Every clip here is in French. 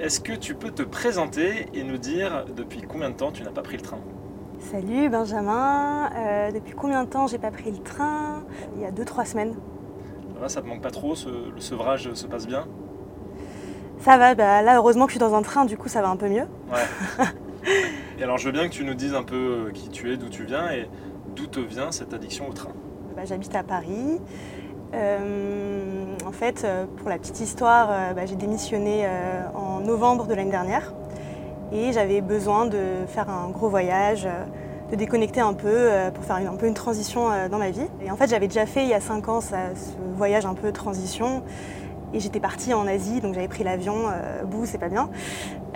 est-ce que tu peux te présenter et nous dire depuis combien de temps tu n'as pas pris le train? Salut Benjamin, Euh, depuis combien de temps j'ai pas pris le train? Il y a 2-3 semaines. Ça va, ça te manque pas trop, ce- le sevrage se passe bien? Ça va, bah, là heureusement que je suis dans un train, du coup ça va un peu mieux. Ouais. et alors je veux bien que tu nous dises un peu euh, qui tu es, d'où tu viens et d'où te vient cette addiction au train. Bah, J'habite à Paris. Euh, en fait, pour la petite histoire, bah, j'ai démissionné euh, en novembre de l'année dernière et j'avais besoin de faire un gros voyage, euh, de déconnecter un peu euh, pour faire un peu une transition euh, dans ma vie. Et en fait, j'avais déjà fait il y a 5 ans ce voyage un peu transition et j'étais partie en Asie, donc j'avais pris l'avion, euh, c'est pas bien.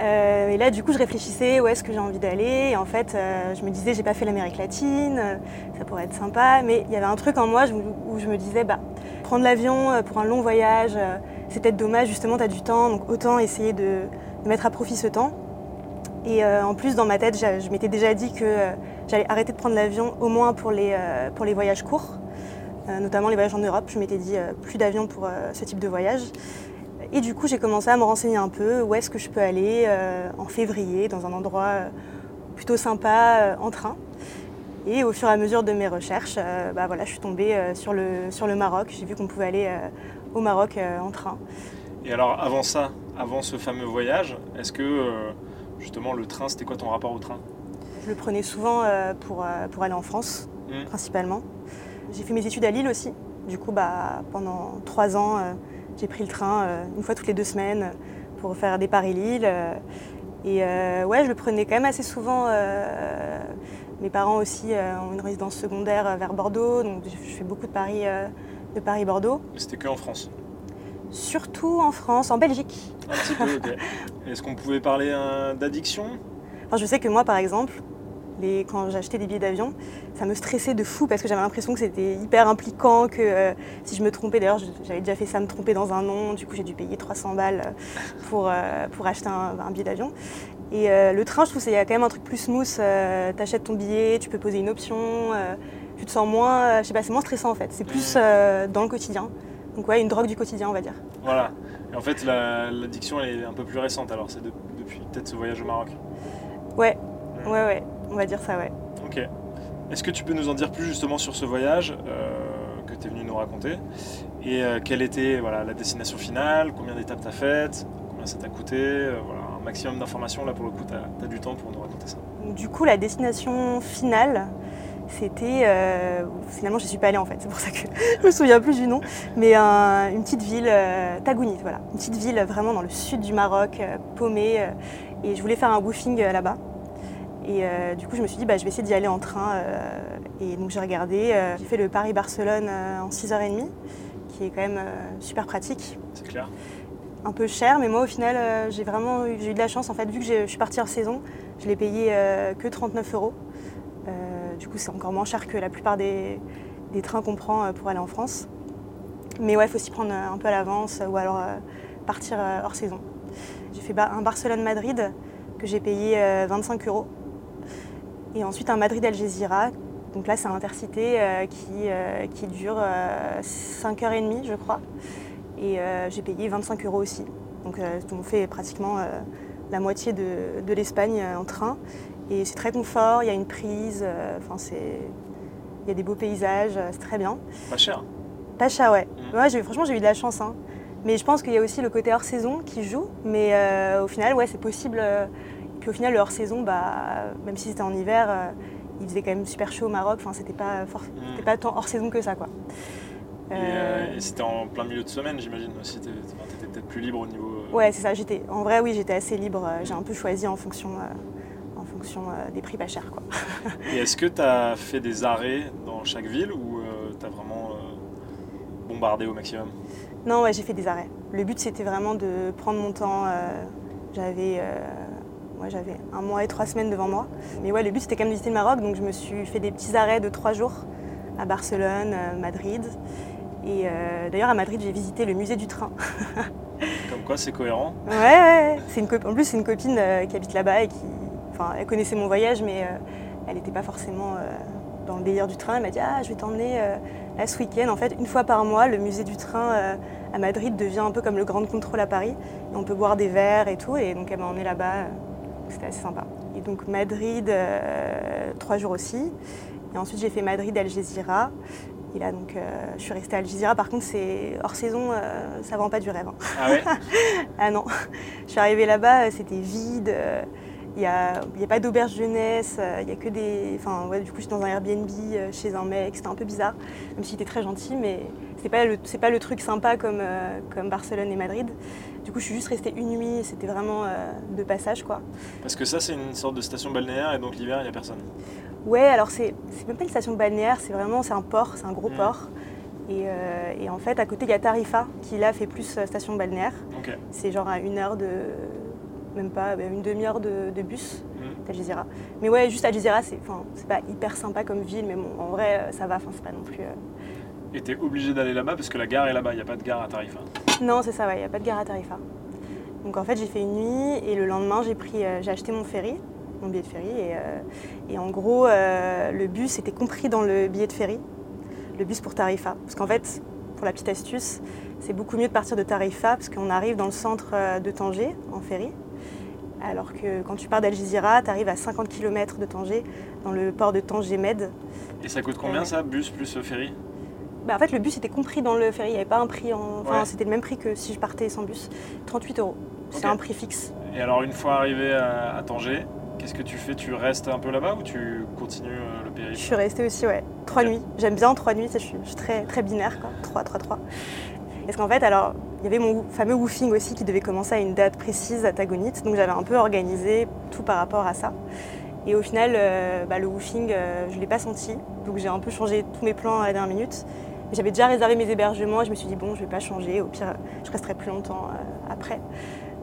Et là, du coup, je réfléchissais où est-ce que j'ai envie d'aller. Et en fait, je me disais, j'ai pas fait l'Amérique latine, ça pourrait être sympa. Mais il y avait un truc en moi où je me disais, bah, prendre l'avion pour un long voyage, c'est peut-être dommage, justement, tu as du temps, donc autant essayer de, mettre à profit ce temps. Et euh, en plus, dans ma tête, je m'étais déjà dit que euh, j'allais arrêter de prendre l'avion au moins pour les, euh, pour les voyages courts, notamment les voyages en Europe. Je m'étais dit plus d'avion pour ce type de voyage. Et du coup, j'ai commencé à me renseigner un peu où est-ce que je peux aller en février dans un endroit plutôt sympa en train. Et au fur et à mesure de mes recherches, bah voilà, je suis tombée sur, le, sur le Maroc. J'ai vu qu'on pouvait aller au Maroc euh, en train. Et alors avant ça, avant ce fameux voyage, est-ce que euh, justement le train, c'était quoi ton rapport au train? Je le prenais souvent euh, pour, pour aller en France, Mm. principalement. J'ai fait mes études à Lille aussi. Du coup, bah, pendant trois ans, j'ai pris le train une fois toutes les deux semaines pour faire des Paris-Lille. et euh, ouais, je le prenais quand même assez souvent. euh, mes parents aussi euh, ont une résidence secondaire vers Bordeaux, donc je fais beaucoup de Paris, de Paris-Bordeaux. Mais C'était que en France Surtout en France, en Belgique. Un petit peu, ok. Est-ce qu'on pouvait parler euh, d'addiction? Enfin, je sais que moi, par exemple, les, quand j'achetais des billets d'avion, ça me stressait de fou parce que j'avais l'impression que c'était hyper impliquant, que euh, si je me trompais, d'ailleurs j'avais déjà fait ça, me tromper dans un nom, du coup j'ai dû payer 300 balles euh, pour, euh, pour acheter un, un billet d'avion. Et euh, le train, je trouve qu'il y a quand même un truc plus smooth, t'achètes ton billet, tu peux poser une option, tu te sens moins, je sais pas, c'est moins stressant en fait, c'est plus euh, dans le quotidien. Donc ouais, une drogue du quotidien on va dire. Voilà. Et en fait, la- l'addiction, elle est un peu plus récente alors, c'est de- depuis peut-être ce voyage au Maroc. Ouais, ouais, ouais, on va dire ça, ouais. Ok. Est-ce que tu peux nous en dire plus justement sur ce voyage euh, que tu es venu nous raconter? Et euh, quelle était voilà, la destination finale? Combien d'étapes tu as faites? Combien ça t'a coûté? Euh, Voilà, un maximum d'informations. Là, pour le coup, tu as, du temps pour nous raconter ça. Du coup, la destination finale, c'était. euh, finalement, je suis pas allée en fait, c'est pour ça que je me souviens plus du nom. Mais un- une petite ville, euh, Tagounit, voilà. Une petite ville vraiment dans le sud du Maroc, euh, paumée. et je voulais faire un woofing là-bas. Et du coup, je me suis dit, bah, je vais essayer d'y aller en train. et donc, j'ai regardé. j'ai fait le Paris-Barcelone en 6h30, qui est quand même super pratique C'est clair un peu cher, mais moi au final euh, j'ai vraiment eu, de la chance en fait, vu que je suis partie en saison, je l'ai payé euh, que 39 euros. Du coup c'est encore moins cher que la plupart des, trains qu'on prend euh, pour aller en France. Mais ouais, il faut s'y prendre euh, un peu à l'avance euh, ou alors partir hors saison. J'ai fait un Barcelone-Madrid que j'ai payé euh, 25 euros. Et ensuite un Madrid-Algésiras. Donc là c'est un intercité qui, qui dure 5h30 je crois. Et j'ai payé 25 euros aussi. Donc on fait pratiquement la moitié de, l'Espagne en train. Et c'est très confort, il y a une prise, euh, enfin c'est... Il y a des beaux paysages, euh, c'est très bien. Pas cher. Pas cher, ouais. Ouais j'ai- franchement, j'ai eu de la chance. hein. Mais je pense qu'il y a aussi le côté hors saison qui joue. Mais euh, au final, ouais, c'est possible. Et puis au final, le hors saison, bah, même si c'était en hiver, euh, il faisait quand même super chaud au Maroc. Enfin, c'était pas, for- c'était pas tant hors saison que ça, quoi. Et, Euh, et c'était en plein milieu de semaine, j'imagine aussi. Tu étais peut-être plus libre au niveau. Ouais, c'est ça. J'étais, en vrai, oui, j'étais assez libre. J'ai un peu choisi en fonction, fonction euh, des prix pas chers, quoi. Et est-ce que tu as fait des arrêts dans chaque ville ou tu as vraiment euh, bombardé au maximum? Non, ouais, j'ai fait des arrêts. Le but, c'était vraiment de prendre mon temps. euh, J'avais euh, j'avais un mois et trois semaines devant moi. Mais ouais, le but c'était quand même de visiter le Maroc, donc je me suis fait des petits arrêts de trois jours à Barcelone, euh, Madrid. Et euh, d'ailleurs à Madrid j'ai visité le musée du train. Comme quoi, c'est cohérent. Ouais, ouais, c'est une cop- en plus c'est une copine euh, qui habite là-bas et qui, enfin, elle connaissait mon voyage, mais euh, elle n'était pas forcément euh, dans le délire du train. Elle m'a dit ah je vais t'emmener euh, là ce week-end. En fait, une fois par mois, le musée du train à Madrid devient un peu comme le Grand Contrôle à Paris. Et on peut boire des verres et tout. Et donc elle m'a emmené là-bas. C'était assez sympa. Et donc Madrid, euh, trois jours aussi. Et ensuite j'ai fait Madrid, Algésiras. Et là donc euh, je suis restée à Algésiras. Par contre c'est hors saison, euh, ça vend pas du rêve. hein. Ah ouais? Ah non, je suis arrivée là-bas, c'était vide. Il n'y a, a pas d'auberge jeunesse, euh, il y a que des. Enfin, ouais, du coup, j'étais dans un Airbnb euh, chez un mec, c'était un peu bizarre, même s'il était très gentil, mais c'est pas le, pas le truc sympa comme, euh, comme Barcelone et Madrid. Du coup, je suis juste restée une nuit, c'était vraiment euh, de passage, quoi. Parce que ça, c'est une sorte de station balnéaire et donc l'hiver, il n'y a personne. Ouais, alors c'est même pas une station balnéaire, c'est vraiment c'est un port, c'est un gros Mm. port. Et, euh, et en fait, à côté, il y a Tarifa, qui là fait plus station balnéaire. C'est genre à une heure de. Même pas, ben, une demi-heure de, de bus Mm. d'Algésiras. Mais ouais, juste Algésiras, c'est enfin, c'est pas hyper sympa comme ville, mais bon, en vrai, euh, ça va, enfin, c'est pas non plus. euh, Et t'es obligé d'aller là-bas parce que la gare est là-bas, il n'y a pas de gare à Tarifa. Non, c'est ça, ouais, il n'y a pas de gare à Tarifa. Donc en fait, j'ai fait une nuit et le lendemain, j'ai pris, euh, j'ai acheté mon ferry, mon billet de ferry. Et, euh, et en gros, euh, le bus était compris dans le billet de ferry, le bus pour Tarifa. Parce qu'en fait, pour la petite astuce, c'est beaucoup mieux de partir de Tarifa parce qu'on arrive dans le centre euh, de Tanger en ferry. Alors que quand tu pars d'Algésiras, tu arrives à 50 km de Tanger, dans le port de Tanger-Med. Et ça coûte combien ça, bus plus euh, ferry? Bah, en fait, le bus était compris dans le ferry, il n'y avait pas un prix en. Enfin, Ouais. c'était le même prix que si je partais sans bus. 38 euros. C'est un prix fixe. Et alors, une fois arrivé à, à Tanger, qu'est-ce que tu fais? Tu restes un peu là-bas ou tu continues euh, le Je périple suis restée aussi, ouais, trois nuits. J'aime bien trois nuits, je suis, je suis très, très binaire, quoi. 3, 3, 3. Parce qu'en fait, alors, il y avait mon fameux woofing aussi qui devait commencer à une date précise à Tagonite, donc j'avais un peu organisé tout par rapport à ça. Et au final, euh, bah, le woofing, euh, je ne l'ai pas senti, donc j'ai un peu changé tous mes plans à la dernière minute. J'avais déjà réservé mes hébergements et je me suis dit, bon, je ne vais pas changer, au pire, je resterai plus longtemps euh, après.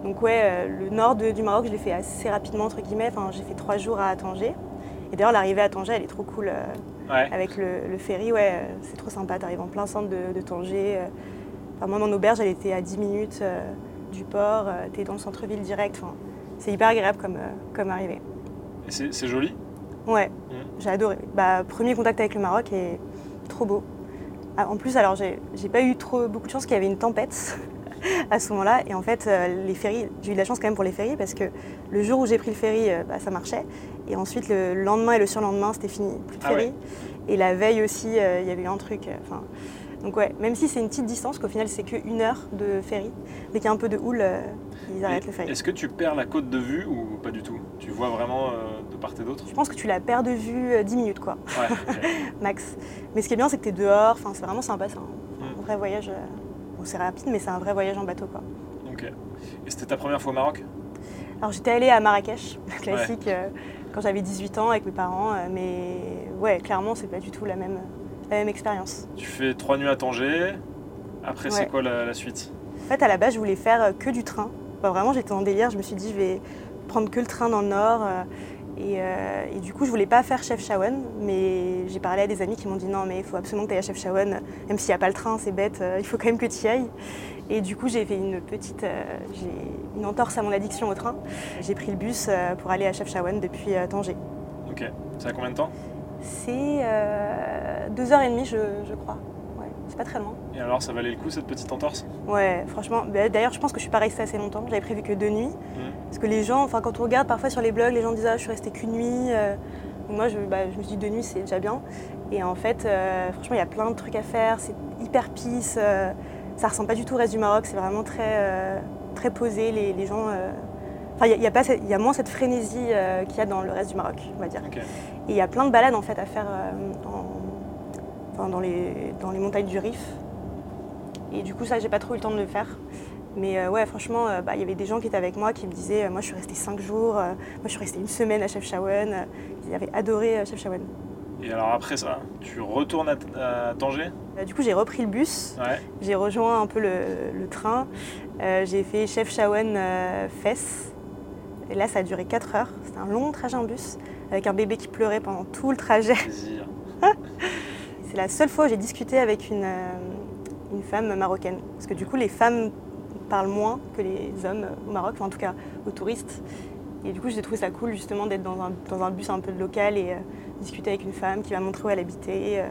Donc ouais, le nord de- du Maroc, je l'ai fait assez rapidement, entre guillemets. Enfin, j'ai fait trois jours à Tanger. Et d'ailleurs, l'arrivée à Tanger, elle est trop cool. Ouais. avec le, le ferry, ouais, c'est trop sympa. Tu arrives en plein centre de, de Tanger. Euh. Enfin, moi, mon auberge, elle était à 10 minutes euh, du port. tu es dans le centre-ville direct. Enfin, c'est hyper agréable comme, euh, comme arrivée. Et c'est joli? Ouais, Mm. j'ai adoré. Bah, premier contact avec le Maroc est trop beau. Ah, en plus, alors, j'ai pas eu trop, beaucoup de chance qu'il y avait une tempête à ce moment-là. Et en fait, euh, les ferries, j'ai eu de la chance quand même pour les ferries parce que le jour où j'ai pris le ferry, euh, bah, ça marchait. Et ensuite, le lendemain et le surlendemain, c'était fini. Plus de Ah ferry. ouais. Et la veille aussi, euh, il y avait eu un truc. euh, Enfin, donc ouais, même si c'est une petite distance, qu'au final c'est qu'une heure de ferry, dès qu'il y a un peu de houle, euh, ils arrêtent Et le ferry. Est-ce que tu perds la côte de vue ou pas du tout? Tu vois vraiment euh, de part et d'autre? Je pense que tu la perds de vue euh, 10 minutes quoi, Ouais. max. Mais ce qui est bien, c'est que tu es dehors, enfin, c'est vraiment sympa, c'est un, Mm. un vrai voyage. euh, Bon, c'est rapide, mais c'est un vrai voyage en bateau quoi. Ok. Et c'était ta première fois au Maroc? Alors j'étais allée à Marrakech, classique, euh, quand j'avais 18 ans avec mes parents, euh, mais ouais, clairement, c'est pas du tout la même, la même expérience. Tu fais trois nuits à Tanger. Après, c'est quoi la, la suite? En fait, à la base, je voulais faire euh, que du train. Enfin, vraiment, j'étais en délire. Je me suis dit, je vais prendre que le train dans le nord. euh, Et, euh, et du coup, je voulais pas faire Chefchaouen, mais j'ai parlé à des amis qui m'ont dit non, mais il faut absolument que tu ailles à Chefchaouen, même s'il n'y a pas le train, c'est bête, euh, il faut quand même que tu y ailles. Et du coup, j'ai fait une petite, euh, j'ai une entorse à mon addiction au train. J'ai pris le bus pour aller à Chefchaouen depuis euh, Tanger. Ok. Ça a combien de temps? C'est euh, deux heures et demie, je, je crois. Ouais, c'est pas très loin. Et alors, ça valait le coup cette petite entorse? Ouais, franchement. bah, D'ailleurs, je pense que je suis pas restée assez longtemps. J'avais prévu que deux nuits. Parce que les gens, enfin, quand on regarde parfois sur les blogs, les gens disent ah, je suis restée qu'une nuit. euh. Moi, je, bah, je me suis dit deux nuits, c'est déjà bien. Et en fait, euh, franchement, il y a plein de trucs à faire. C'est hyper euh, ça ressemble pas du tout au reste du Maroc. C'est vraiment très, très posé. Les, les gens. Enfin, il y a- y, a pas cette- il y a moins cette frénésie euh, qu'il y a dans le reste du Maroc, on va dire. Et il y a plein de balades en fait à faire euh, dans, les, dans les montagnes du Rif. Et du coup, ça, j'ai pas trop eu le temps de le faire. Mais euh, ouais, franchement, euh, bah, il y avait des gens qui étaient avec moi qui me disaient euh, Moi, je suis restée cinq jours, moi, je suis restée une semaine à Chefchaouen. Ils avaient adoré Chefchaouen. Et alors, après ça, tu retournes à, à Tanger? Du coup, j'ai repris le bus, Ouais. j'ai rejoint un peu le, le train. J'ai fait Chefchaouen euh, Fès. Et là, ça a duré 4 heures. C'était un long trajet en bus avec un bébé qui pleurait pendant tout le trajet. C'est la seule fois où j'ai discuté avec une, euh, une femme marocaine. Parce que du coup, les femmes parlent moins que les hommes au Maroc, enfin, en tout cas aux touristes. Et du coup, j'ai trouvé ça cool justement d'être dans un, dans un bus un peu local et euh, discuter avec une femme qui m'a montré où elle habitait. Euh,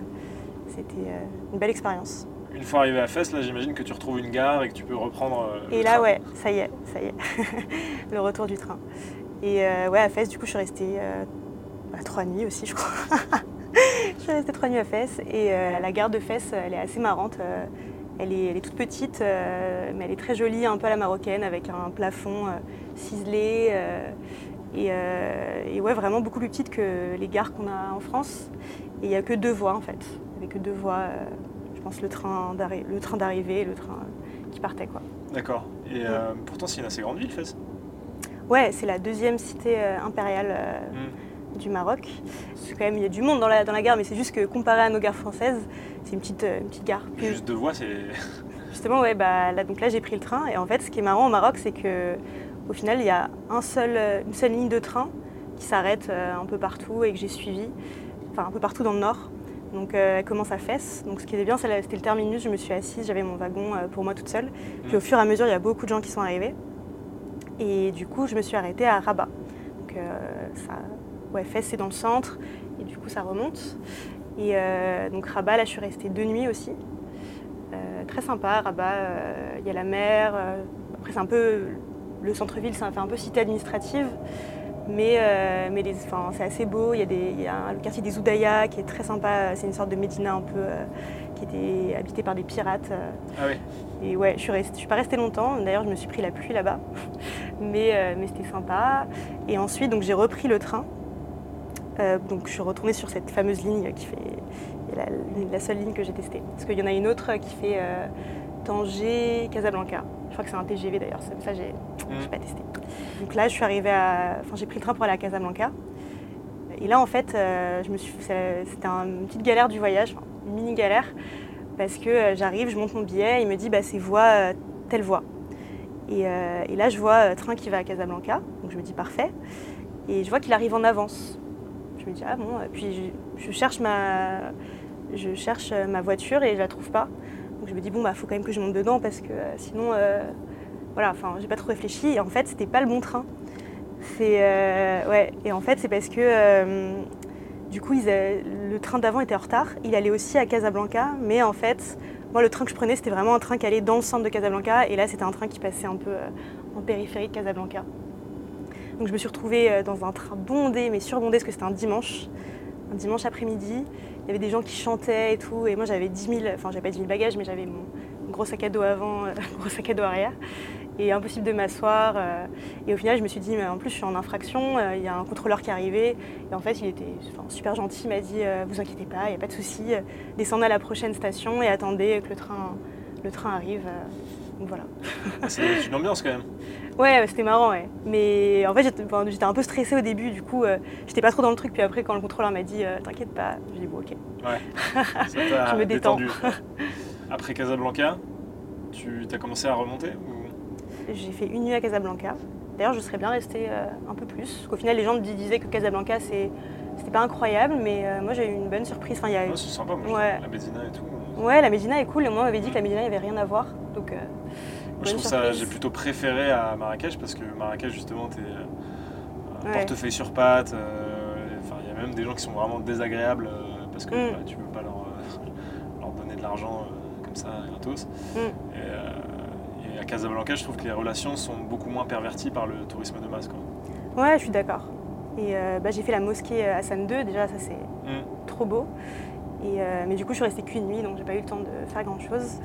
C'était euh, une belle expérience. Une fois arrivé à Fès, là, j'imagine que tu retrouves une gare et que tu peux reprendre. le Et là, train. ouais, ça y est, ça y est, le retour du train. Et ouais, à Fès, du coup, je suis restée trois nuits aussi, je crois. je suis restée trois nuits à Fès. Et euh, la gare de Fès, elle est assez marrante. euh, elle, est, elle est toute petite, euh, mais elle est très jolie, un peu à la marocaine, avec un plafond euh, ciselé. euh, et, et ouais, vraiment beaucoup plus petite que les gares qu'on a en France. Et il n'y a que deux voies, en fait. Il n'y avait que deux voies. je pense le train d'arri- le train d'arrivée et le train qui partait, quoi. D'accord. Et pourtant, c'est une assez grande ville, Fès. Ouais, c'est la deuxième cité impériale euh, Mm. Du Maroc. C'est quand même, il y a du monde dans la, dans la gare, mais c'est juste que comparé à nos gares françaises, c'est une petite, euh, une petite gare. Puis, Juste deux voies, c'est. justement, ouais, bah, là, donc là, j'ai pris le train. Et en fait, ce qui est marrant au Maroc, c'est que au final, il y a un seul, euh, une seule ligne de train qui s'arrête euh, un peu partout et que j'ai suivi, enfin un peu partout dans le nord. Donc euh, elle commence à Fès. Donc ce qui était bien, c'était le terminus. Je me suis assise, j'avais mon wagon euh, pour moi toute seule. Puis au fur et à mesure, il y a beaucoup de gens qui sont arrivés. Et du coup, je me suis arrêtée à Rabat. Donc euh, ça, ouais, Fès c'est dans le centre et du coup ça remonte. Et euh, donc Rabat, là, je suis restée deux nuits aussi. Euh, très sympa, Rabat. euh, Il y a la mer. après, c'est un peu le centre-ville, ça fait un peu cité administrative. Mais, euh, mais c'est assez beau. Il y, a des, il y a le quartier des Oudaya qui est très sympa. C'est une sorte de médina un peu euh, qui était habité par des pirates. euh, Ah oui. et ouais, je suis, restée- je suis pas restée longtemps. D'ailleurs, je me suis pris la pluie là-bas. Mais, mais c'était sympa. Et ensuite, donc, j'ai repris le train. Euh, donc, je suis retournée sur cette fameuse ligne qui fait la, la seule ligne que j'ai testée. Parce qu'il y en a une autre qui fait euh, Tanger-Casablanca. Je crois que c'est un TGV d'ailleurs. Ça, j'ai Mm. j'ai pas testé. Donc là, je suis arrivée à. Enfin, j'ai pris le train pour aller à Casablanca. Et là, en fait, euh, je me suis... c'est- c'était un- une petite galère du voyage, enfin, une mini galère, parce que euh, j'arrive, je monte mon billet, il me dit bah, c'est voie, euh, telle voie. Et, et là, je vois train qui va à Casablanca, donc je me dis parfait. Et je vois qu'il arrive en avance. Je me dis ah bon, puis je, cherche ma, je cherche ma voiture et je la trouve pas. Donc je me dis bon bah faut quand même que je monte dedans parce que euh, sinon euh, voilà, enfin j'ai pas trop réfléchi et en fait c'était pas le bon train. C'est euh, ouais et en fait c'est parce que du coup le train d'avant était en retard. Il allait aussi à Casablanca, mais en fait moi le train que je prenais c'était vraiment un train qui allait dans le centre de Casablanca et là c'était un train qui passait un peu en périphérie de Casablanca. Donc je me suis retrouvée euh, dans un train bondé, mais surbondé parce que c'était un dimanche, un dimanche après-midi. Il y avait des gens qui chantaient et tout, et moi j'avais 10 000, enfin j'avais pas 10 000 bagages, mais j'avais mon gros sac à dos avant, euh, gros sac à dos arrière, et impossible de m'asseoir. euh, et au final je me suis dit, mais en plus je suis en infraction, il y a un contrôleur qui est arrivé, et en fait il était enfin, super gentil, il m'a dit, vous inquiétez pas, il n'y a pas de souci, descendez à la prochaine station et attendez que le train, le train arrive. donc voilà. Ah, C'est une ambiance quand même. Ouais, c'était marrant, ouais. Mais en fait, j'étais enfin, un peu stressée au début, du coup, euh, j'étais pas trop dans le truc. Puis après, quand le contrôleur m'a dit, euh, t'inquiète pas, j'ai dit, bon, ok. Ça t'a Je me détends. Après Casablanca, tu as commencé à remonter ou... J'ai fait une nuit à Casablanca. D'ailleurs, je serais bien restée euh, un peu plus. Parce qu'au final, les gens me disaient que Casablanca, c'est- c'était pas incroyable, mais moi, j'ai eu une bonne surprise. Enfin, y a... Ouais, c'est sympa, moi, Ouais. la Médina et tout. Ouais, la Médina est cool, et moi, on m'avait dit que la Médina, il n'y avait rien à voir. Donc, Moi, je trouve ça, j'ai plutôt préféré à Marrakech parce que Marrakech, justement, t'es euh, un Ouais. portefeuille sur pattes. euh, Enfin, il y a même des gens qui sont vraiment désagréables euh, parce que Mm. bah, tu veux pas leur, leur donner de l'argent comme ça, gratos. Mm. Et, et à Casablanca, je trouve que les relations sont beaucoup moins perverties par le tourisme de masse. Quoi. ouais, je suis d'accord. Et euh, bah, j'ai fait la mosquée Hassan II, déjà, ça, c'est Mm. trop beau. Et, euh, mais du coup, je suis restée qu'une nuit, donc j'ai pas eu le temps de faire grand chose.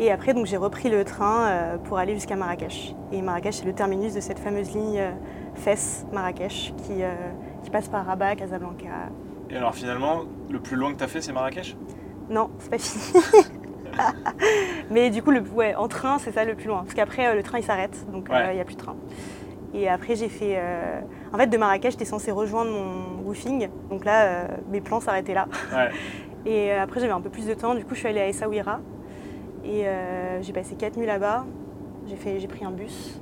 Et après, donc j'ai repris le train euh, pour aller jusqu'à Marrakech. Et Marrakech, c'est le terminus de cette fameuse ligne euh, Fès-Marrakech qui, euh, qui passe par Rabat, Casablanca. Et alors, finalement, le plus loin que tu as fait, c'est Marrakech? Non, c'est pas fini. mais du coup, le, ouais, en train, c'est ça le plus loin. Parce qu'après, le train il s'arrête, donc il Ouais. n'y a plus de train. Et après, j'ai fait. euh, En fait, de Marrakech, j'étais censée rejoindre mon woofing. Donc là, euh, mes plans s'arrêtaient là. Ouais. Et euh, après, j'avais un peu plus de temps. Du coup, je suis allée à Essaouira. Et euh, j'ai passé quatre nuits là-bas. J'ai pris un bus.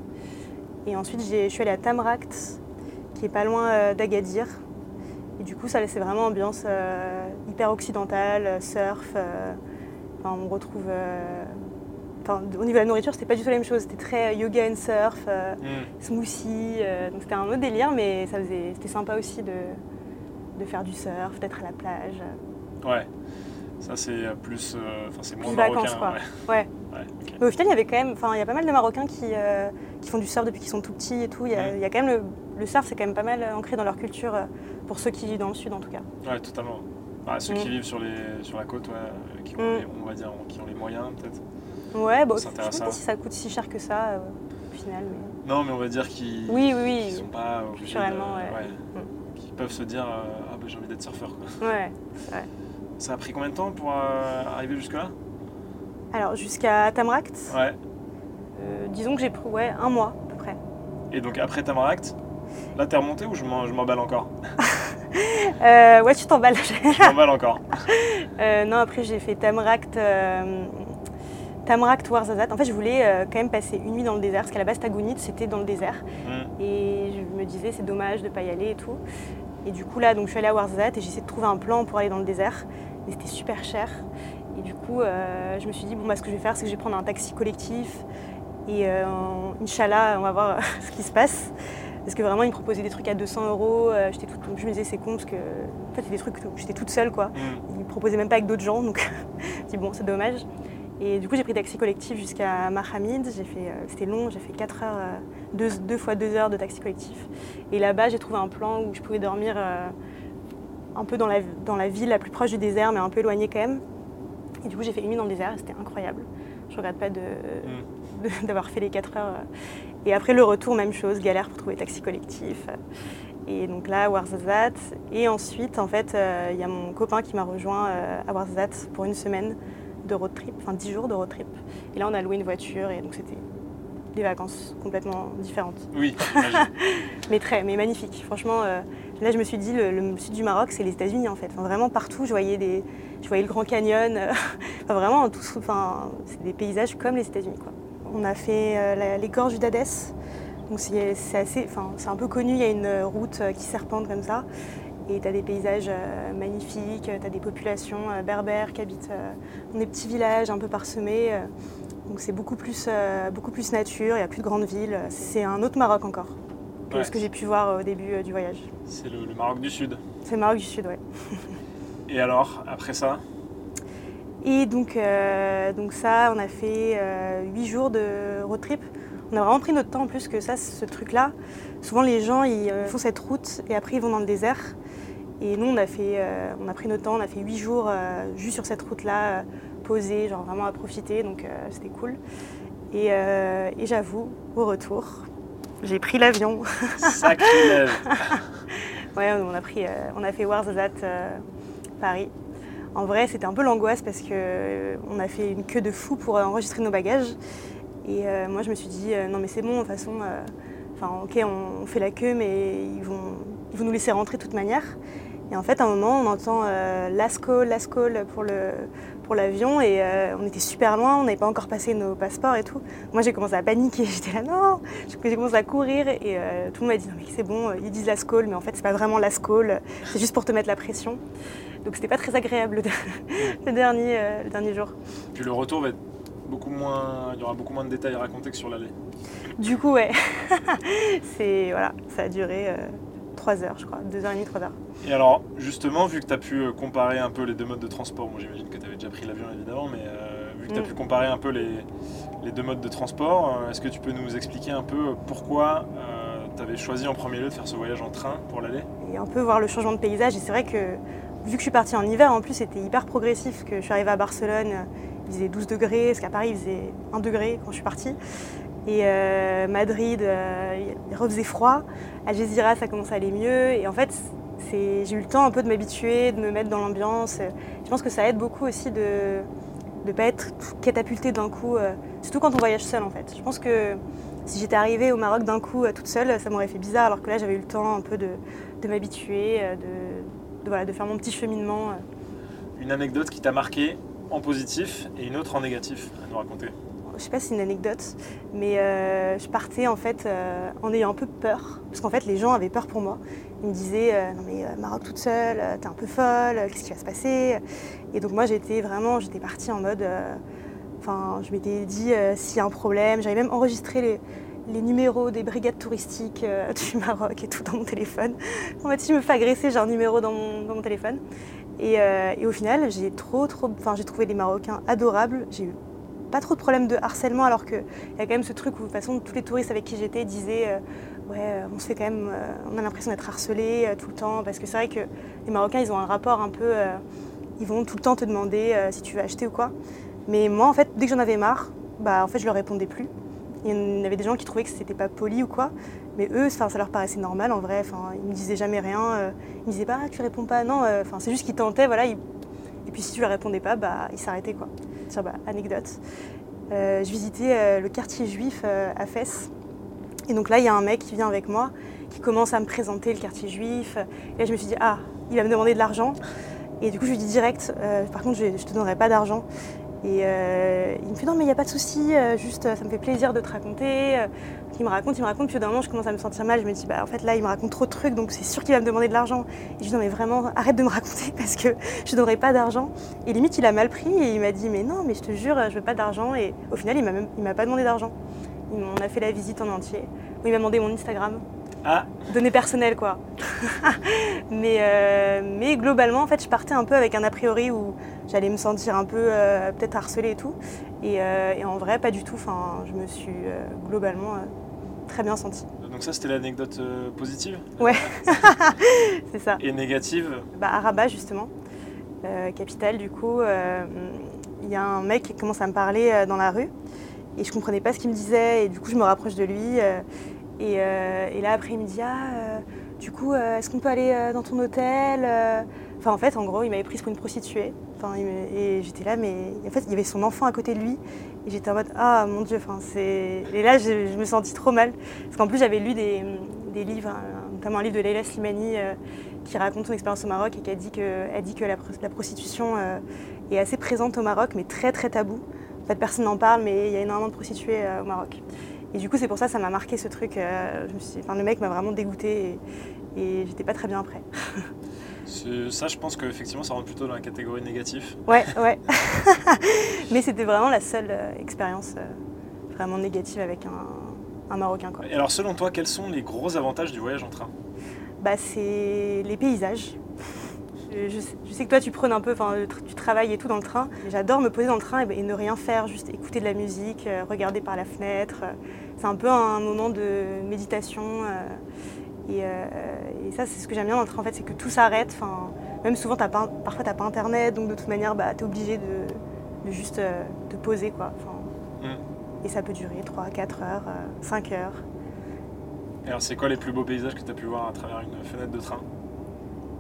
Et ensuite, je suis allée à Tamraght, qui est pas loin euh, d'Agadir. Et du coup, ça c'est vraiment ambiance euh, hyper occidentale, surf. euh, enfin, on retrouve. enfin, au niveau de la nourriture, c'était pas du tout la même chose. C'était très yoga and surf, Hmm. smoothie. donc c'était un autre délire, mais ça faisait, c'était sympa aussi de, de faire du surf, d'être à la plage. Ouais. Ça, c'est euh, plus. euh, Enfin, c'est moins marocain. vacances, quoi. Ouais. Ouais. Ouais. Mais au final, il y avait quand même, enfin, il y a pas mal de Marocains qui, euh, qui font du surf depuis qu'ils sont tout petits et tout. Il y a, Ouais. il y a quand même le, le surf, c'est quand même pas mal ancré dans leur culture, pour ceux qui vivent dans le sud en tout cas. Ouais, totalement. Bah, ceux qui Mm. vivent sur, les, sur la côte, ouais, qui ont, Mm. les- on va dire, qui ont les moyens, peut-être. Ouais, bon, je sais pas si ça coûte si cher que ça euh, au final. Mais... Non, mais on va dire qu'ils Oui, oui, sont pas obligés de- ouais. Qui peuvent se dire Ah, bah, j'ai envie d'être surfeur. Quoi. Ouais. Ça a pris combien de temps pour euh, arriver jusque-là Alors jusqu'à Tamract, Ouais. euh, disons que j'ai pris ouais, un mois à peu près. Et donc après Tamaract, là t'es remonté ou je m'emballe encore Euh, ouais, tu t'emballes. Je m'emballe encore. Non, après j'ai fait Tamract, euh, Tamract Ouarzazate. En fait, je voulais euh, quand même passer une nuit dans le désert, parce qu'à la base Tagounit c'était dans le désert. Mm. Et je me disais c'est dommage de pas y aller et tout. Et du coup là, donc je suis allée à Ouarzazate et j'ai essayé de trouver un plan pour aller dans le désert. Mais c'était super cher. Et du coup, euh, je me suis dit bon bah ce que je vais faire, c'est que je vais prendre un taxi collectif. Et euh, Inch'Allah, on va voir ce qui se passe. Parce que vraiment, ils me proposaient des trucs à 200 euros. Euh, j'étais toute- je me disais, c'est con parce que en fait, c'est des trucs où j'étais toute seule, quoi. Mm. Ils me proposaient même pas avec d'autres gens, donc je me dis bon, c'est dommage. Et du coup, j'ai pris taxi collectif jusqu'à Mahamid. J'ai fait, c'était long, j'ai fait 4 heures, euh, deux, deux fois 2 heures de taxi collectif. Et là-bas, j'ai trouvé un plan où je pouvais dormir un peu dans la, dans la ville la plus proche du désert, mais un peu éloignée quand même. Et du coup, j'ai fait une nuit dans le désert et c'était incroyable. Je regrette pas de, de- d'avoir fait les 4 heures. euh. Et après, le retour, même chose, galère pour trouver taxi collectif. Et donc là, Ouarzazate. Et ensuite, en fait, euh, il y a mon copain qui m'a rejoint euh, à Ouarzazate pour une semaine de road trip, enfin 10 jours de road trip. Et là, on a loué une voiture et donc c'était des vacances complètement différentes. Oui. Mais très, mais magnifique. Franchement, euh, là, je me suis dit, le, sud du Maroc, c'est les États-Unis en fait. Vraiment partout, je voyais, des, je voyais le Grand Canyon. euh, vraiment, tout, enfin, c'est des paysages comme les États-Unis. On a fait euh, les gorges d'Hadès. Donc c'est assez, enfin, c'est un peu connu. Il y a une route euh, qui serpente comme ça. Et tu as des paysages magnifiques, tu as des populations berbères qui habitent dans des petits villages un peu parsemés. donc c'est beaucoup plus, beaucoup plus nature, il n'y a plus de grandes villes. C'est un autre Maroc encore que Ouais. ce que j'ai pu voir au début euh, du voyage. C'est le, le Maroc du Sud. C'est le Maroc du Sud, ouais. Et alors, après ça? Et donc, euh, donc ça, on a fait euh, huit jours de road trip. On a vraiment pris notre temps en plus que ça, ce truc-là. Souvent, les gens, ils euh, font cette route et après, ils vont dans le désert. Et nous, on a, fait, euh, on a pris notre temps, on a fait huit jours euh, juste sur cette route-là, euh, posée, genre vraiment à profiter, donc euh, c'était cool. Et, euh, et j'avoue, au retour, j'ai pris l'avion. Sacrilège Ouais, on a, pris, euh, on a fait Ouarzazate, euh, Paris. En vrai, c'était un peu l'angoisse parce que euh, on a fait une queue de fou pour enregistrer nos bagages. Et moi, je me suis dit, non mais c'est bon, de toute façon, enfin, ok, on, on fait la queue, mais ils vont, ils vont nous laisser rentrer de toute manière. Et en fait, à un moment, on entend euh, last call, last call pour le pour l'avion et euh, on était super loin, on n'avait pas encore passé nos passeports et tout. Moi, j'ai commencé à paniquer, j'étais là non, j'ai commencé à courir et euh, tout le monde m'a dit non mais c'est bon, ils disent last call, mais en fait c'est pas vraiment last call, c'est juste pour te mettre la pression. Donc c'était pas très agréable le, dernier euh, le dernier jour. Puis le retour va être beaucoup moins. Il y aura beaucoup moins de détails à raconter que sur l'aller. Du coup, ouais, c'est voilà, ça a duré 3 heures, je crois, 2 heures et demie, 3 heures. Et alors, justement, vu que tu as pu euh, comparer un peu les deux modes de transport, moi j'imagine que tu avais déjà pris l'avion évidemment, mais euh, vu que tu as Mm. pu comparer un peu les, les deux modes de transport, euh, est-ce que tu peux nous expliquer un peu pourquoi tu avais choisi en premier lieu de faire ce voyage en train pour l'aller? Et un peu voir le changement de paysage. Et c'est vrai que vu que je suis partie en hiver, en plus c'était hyper progressif, que je suis arrivée à Barcelone, il faisait 12 degrés, parce qu'à Paris il faisait 1 degré quand je suis partie. Et euh, Madrid, euh, il refaisait froid. Algeciras, ça commençait à aller mieux. Et en fait, j'ai eu le temps un peu de m'habituer, de me mettre dans l'ambiance. Je pense que ça aide beaucoup aussi de ne pas être catapulté d'un coup, euh, surtout quand on voyage seul en fait. Je pense que si j'étais arrivée au Maroc d'un coup toute seule, ça m'aurait fait bizarre, alors que là j'avais eu le temps un peu de, m'habituer, de, de, faire mon petit cheminement. Une anecdote qui t'a marqué en positif et une autre en négatif à nous raconter je sais pas si c'est une anecdote, mais euh, je partais en fait euh, en ayant un peu peur, parce qu'en fait les gens avaient peur pour moi. Ils me disaient euh, non mais Maroc toute seule, t'es un peu folle, qu'est-ce qui va se passer? Et donc moi j'étais vraiment, j'étais partie en mode, enfin je m'étais dit s'il y a un problème, j'avais même enregistré les, numéros des brigades touristiques du Maroc et tout dans mon téléphone. En fait si je me fais agresser, j'ai un numéro dans mon, dans mon téléphone. Et, et, au final, j'ai trop, trop, enfin, j'ai trouvé les Marocains adorables. J'ai eu pas trop de problèmes de harcèlement, alors qu'il y a quand même ce truc où, de toute façon, tous les touristes avec qui j'étais disaient euh, Ouais, euh, on se fait quand même, euh, on a l'impression d'être harcelé tout le temps. Parce que c'est vrai que les Marocains, ils ont un rapport un peu. ils vont tout le temps te demander si tu veux acheter ou quoi. Mais moi, en fait, dès que j'en avais marre, bah, en fait, je leur répondais plus. Il y avait des gens qui trouvaient que c'était pas poli ou quoi. Mais eux, ça leur paraissait normal en vrai. Enfin, ils me disaient jamais rien. ils me disaient pas, ah, tu réponds pas. Non, enfin, c'est juste qu'ils tentaient, voilà. Et puis si tu leur répondais pas, bah, ils s'arrêtaient quoi. Bah, anecdote. Euh, je visitais euh, le quartier juif euh, à Fès. Et donc là, il y a un mec qui vient avec moi, qui commence à me présenter le quartier juif. Et là, je me suis dit, ah, il va me demander de l'argent. Et du coup, je lui dis direct, par contre, je ne te donnerai pas d'argent. Et il me fait non mais il n'y a pas de souci, juste ça me fait plaisir de te raconter. Il me raconte, il me raconte, puis d'un moment je commence à me sentir mal, je me dis bah en fait là il me raconte trop de trucs donc c'est sûr qu'il va me demander de l'argent. Et je dis non mais vraiment arrête de me raconter parce que je ne donnerai pas d'argent. Et limite il a mal pris et il m'a dit mais non mais je te jure je veux pas d'argent et au final il m'a il m'a pas demandé d'argent. On a fait la visite en entier. Il m'a demandé mon Instagram. Ah. Données personnelles quoi. mais, mais globalement en fait je partais un peu avec un a priori où j'allais me sentir un peu euh, peut-être harcelée et tout. Euh, et, en vrai, pas du tout. Enfin, je me suis euh, globalement très bien sentie. Donc ça, c'était l'anecdote positive Ouais, c'est ça. Et négative bah, À Rabat, justement, capitale, du coup, il y a un mec qui commence à me parler dans la rue. Et je comprenais pas ce qu'il me disait. Et du coup, je me rapproche de lui. Et, et, là, après, il me dit Ah, du coup, est-ce qu'on peut aller dans ton hôtel Enfin, en fait, en gros, il m'avait prise pour une prostituée. Enfin, et j'étais là, mais en fait, il y avait son enfant à côté de lui. Et j'étais en mode, ah mon Dieu, enfin, c'est. Et là, je, me sentis trop mal. Parce qu'en plus, j'avais lu des, livres, notamment un livre de Leila Slimani euh, qui raconte son expérience au Maroc et qui a dit que, dit que la, prostitution euh, est assez présente au Maroc, mais très très tabou. En fait, personne n'en parle, mais il y a énormément de prostituées euh, au Maroc. Et du coup, c'est pour ça que ça m'a marqué ce truc. je me suis... enfin, le mec m'a vraiment dégoûté et, et j'étais pas très bien après. Ça, je pense qu'effectivement, ça rentre plutôt dans la catégorie négative. Ouais, ouais. Mais c'était vraiment la seule euh, expérience euh, vraiment négative avec un, Marocain. Quoi. Et alors, selon toi, quels sont les gros avantages du voyage en train? Bah, C'est les paysages. Je, sais, que toi, tu prônes un peu, tu travailles et tout dans le train. J'adore me poser dans le train et, ne rien faire, juste écouter de la musique, euh, regarder par la fenêtre. C'est un peu un moment de méditation. Euh, et, ça, c'est ce que j'aime bien dans le train, en fait, c'est que tout s'arrête. Enfin, même souvent, as pas, parfois, tu n'as pas Internet, donc de toute manière, bah, tu es obligé de, juste euh, te poser. Quoi. Mm. Et ça peut durer 3, 4 heures, 5 euh, heures. Et alors, c'est quoi les plus beaux paysages que tu as pu voir à travers une fenêtre de train?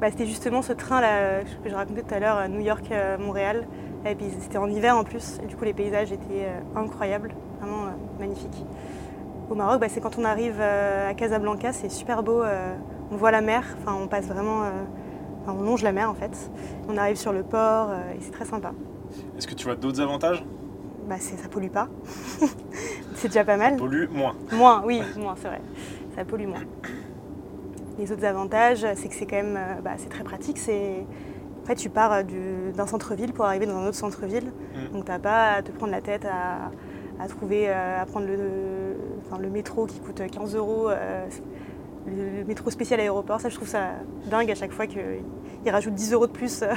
Bah, C'était justement ce train-là que je racontais tout à l'heure, New York-Montréal. Et puis c'était en hiver en plus, et du coup les paysages étaient incroyables, vraiment magnifiques. Au Maroc, bah, c'est quand on arrive euh, à Casablanca, c'est super beau. Euh, on voit la mer, enfin, on passe vraiment. Euh, on longe la mer en fait. On arrive sur le port et c'est très sympa. Est-ce que tu vois d'autres avantages? Bah, Ça pollue pas. c'est déjà pas mal. Ça pollue moins. Moins, oui, moins, c'est vrai. Ça pollue moins. Les autres avantages, c'est que c'est quand même bah, c'est très pratique. C'est en fait, tu pars d'un centre-ville pour arriver dans un autre centre-ville. Mm. Donc, tu n'as pas à te prendre la tête à, à trouver, à prendre le, le métro qui coûte 15 euros, euh, le métro spécial aéroport. Ça, je trouve ça dingue à chaque fois qu'ils rajoutent 10 euros de plus euh,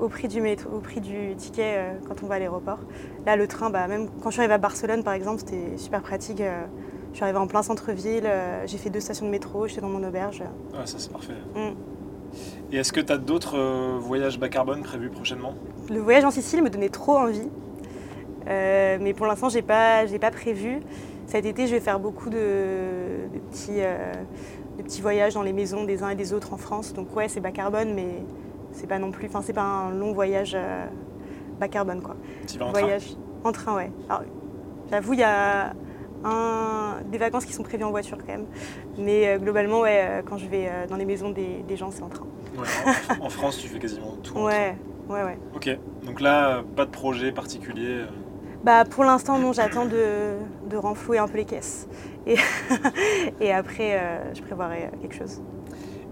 au, prix du métro, au prix du ticket euh, quand on va à l'aéroport. Là, le train, bah, même quand je suis arrivée à Barcelone, par exemple, c'était super pratique. Je suis arrivée en plein centre-ville, j'ai fait deux stations de métro, j'étais dans mon auberge. Ah, ça, c'est parfait. Mm. Et est-ce que tu as d'autres voyages bas carbone prévus prochainement? Le voyage en Sicile me donnait trop envie. mais pour l'instant, j'ai pas, pas prévu. Cet été, je vais faire beaucoup de, petits, euh, petits, voyages dans les maisons des uns et des autres en France. Donc ouais, c'est bas carbone, mais c'est pas non plus, enfin c'est pas un long voyage euh, bas carbone quoi. Tu vas en voyage train En train, ouais. J'avoue, il y a des vacances qui sont prévues en voiture quand même. Mais euh, globalement, ouais, quand je vais dans les maisons des, gens, c'est en train. en, France, tu fais quasiment tout. Ouais, ouais, ouais. Ok, donc là, pas de projet particulier Bah, pour l'instant, non, j'attends de, de renflouer un peu les caisses. Et, et après, euh, je prévoirai quelque chose.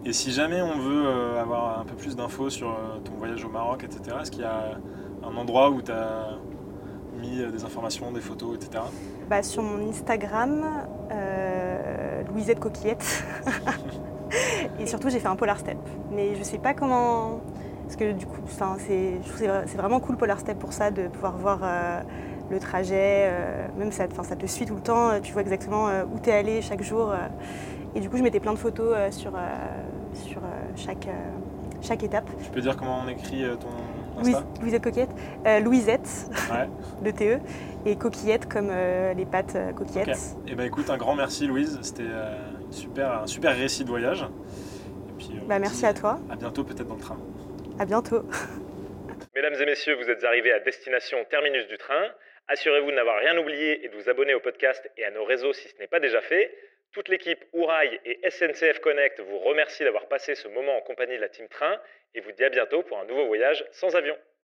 Et si jamais on veut euh, avoir un peu plus d'infos sur euh, ton voyage au Maroc, etc., est-ce qu'il y a un endroit où tu as mis euh, des informations, des photos, etc. Bah, sur mon Instagram, euh, Louisette Coquillette. et surtout, j'ai fait un Polar Step. Mais je sais pas comment. Parce que du coup, c'est, c'est vra- c'est vraiment cool Polar Step pour ça, de pouvoir voir euh, le trajet. euh, même ça, ça te suit tout le temps. Tu vois exactement où tu es allé chaque jour. et du coup, je mettais plein de photos sur, sur chaque, chaque étape. Tu peux dire comment on écrit ton Louis- Louisette Coquillette. Euh, Louisette, Ouais. de TE. Et Coquillette, comme euh, les pâtes euh, coquillettes. Ok. Et bah écoute, un grand merci Louise, c'était euh, super, un super récit de voyage. Et puis, on Bah, merci dit à toi. À bientôt peut-être dans le train. À bientôt. Mesdames et messieurs, vous êtes arrivés à destination terminus du train. Assurez-vous de n'avoir rien oublié et de vous abonner au podcast et à nos réseaux si ce n'est pas déjà fait. Toute l'équipe Ourail et SNCF Connect vous remercie d'avoir passé ce moment en compagnie de la Team Train et vous dit à bientôt pour un nouveau voyage sans avion.